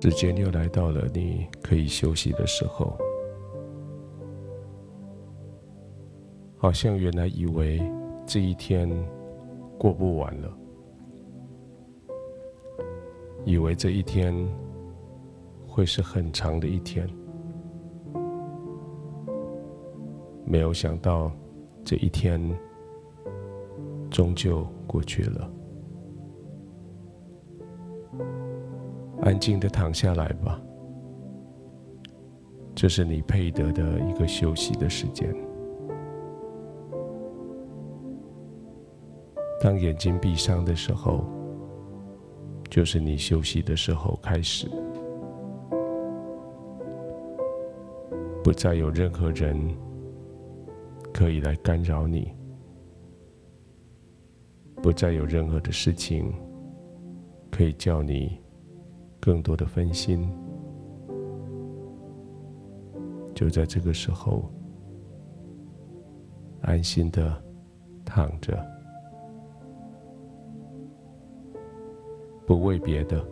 时间又来到了你可以休息的时候，好像原来以为这一天过不完了，以为这一天会是很长的一天，没有想到这一天终究过去了。安静的躺下来吧，这是你配得的一个休息的时间。当眼睛闭上的时候，就是你休息的时候开始。不再有任何人可以来干扰你，不再有任何的事情可以叫你。更多的分心，就在这个时候，安心的躺着，不为别的，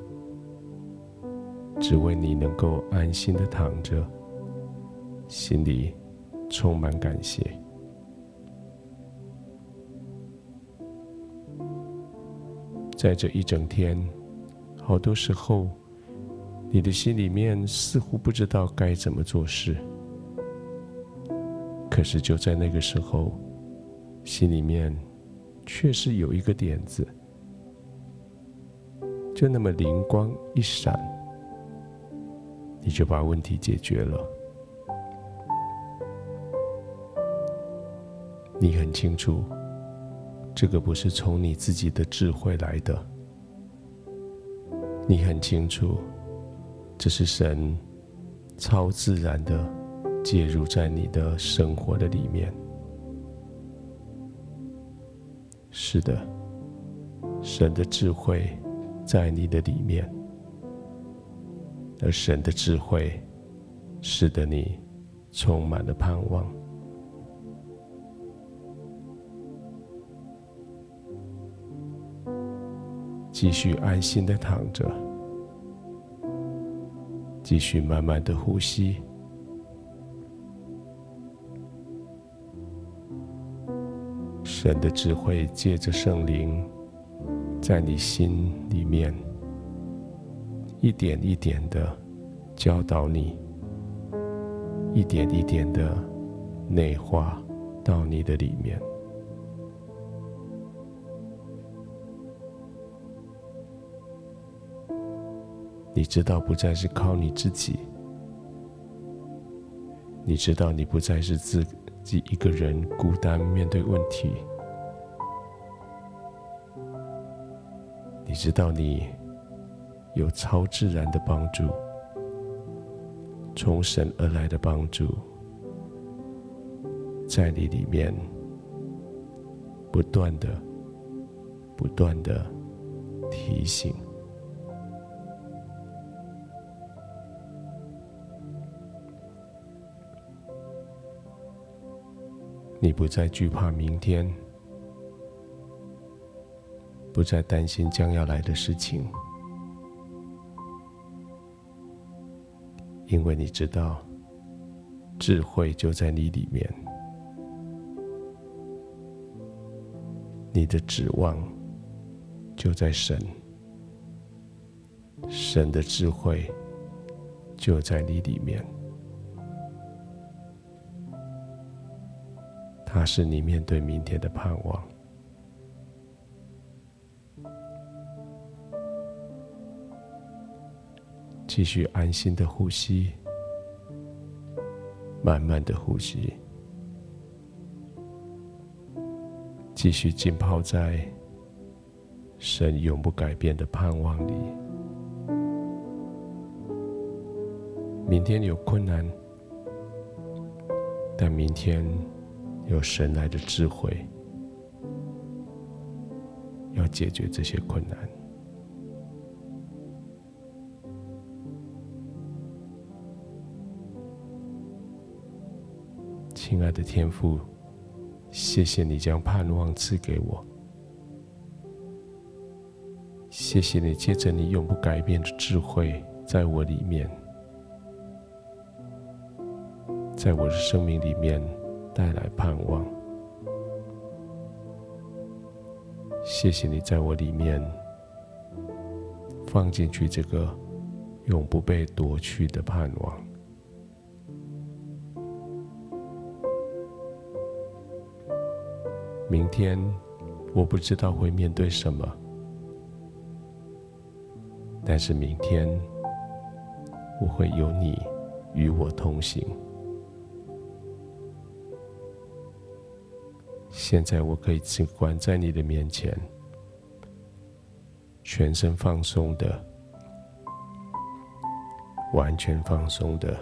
只为你能够安心的躺着，心里充满感谢。在这一整天。好多时候，你的心里面似乎不知道该怎么做事，可是就在那个时候，心里面确实有一个点子，就那么灵光一闪，你就把问题解决了。你很清楚，这个不是从你自己的智慧来的。你很清楚，这是神超自然的介入在你的生活的里面。是的，神的智慧在你的里面，而神的智慧使得你充满了盼望。继续安心的躺着，继续慢慢的呼吸。神的智慧借着圣灵，在你心里面一点一点的教导你，一点一点的内化到你的里面。你知道不再是靠你自己，你知道你不再是自己一个人孤单面对问题，你知道你有超自然的帮助，从神而来的帮助，在你里面不断的、不断的提醒。你不再惧怕明天，不再担心将要来的事情，因为你知道，智慧就在你里面，你的指望就在神，神的智慧就在你里面。是你面对明天的盼望。继续安心的呼吸，慢慢的呼吸，继续浸泡在神永不改变的盼望里。明天有困难，但明天。有神来的智慧，要解决这些困难。亲爱的天父，谢谢你将盼望赐给我，谢谢谢你，借着你永不改变的智慧，在我里面，在我的生命里面带来盼望。谢谢你在我里面放进去这个永不被夺去的盼望。明天我不知道会面对什么，但是明天我会有你与我同行。现在我可以只管在你的面前，全身放松的，完全放松的，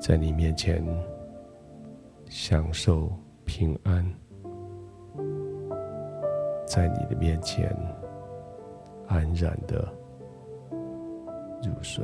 在你面前。享受平安，在你的面前安然的入睡。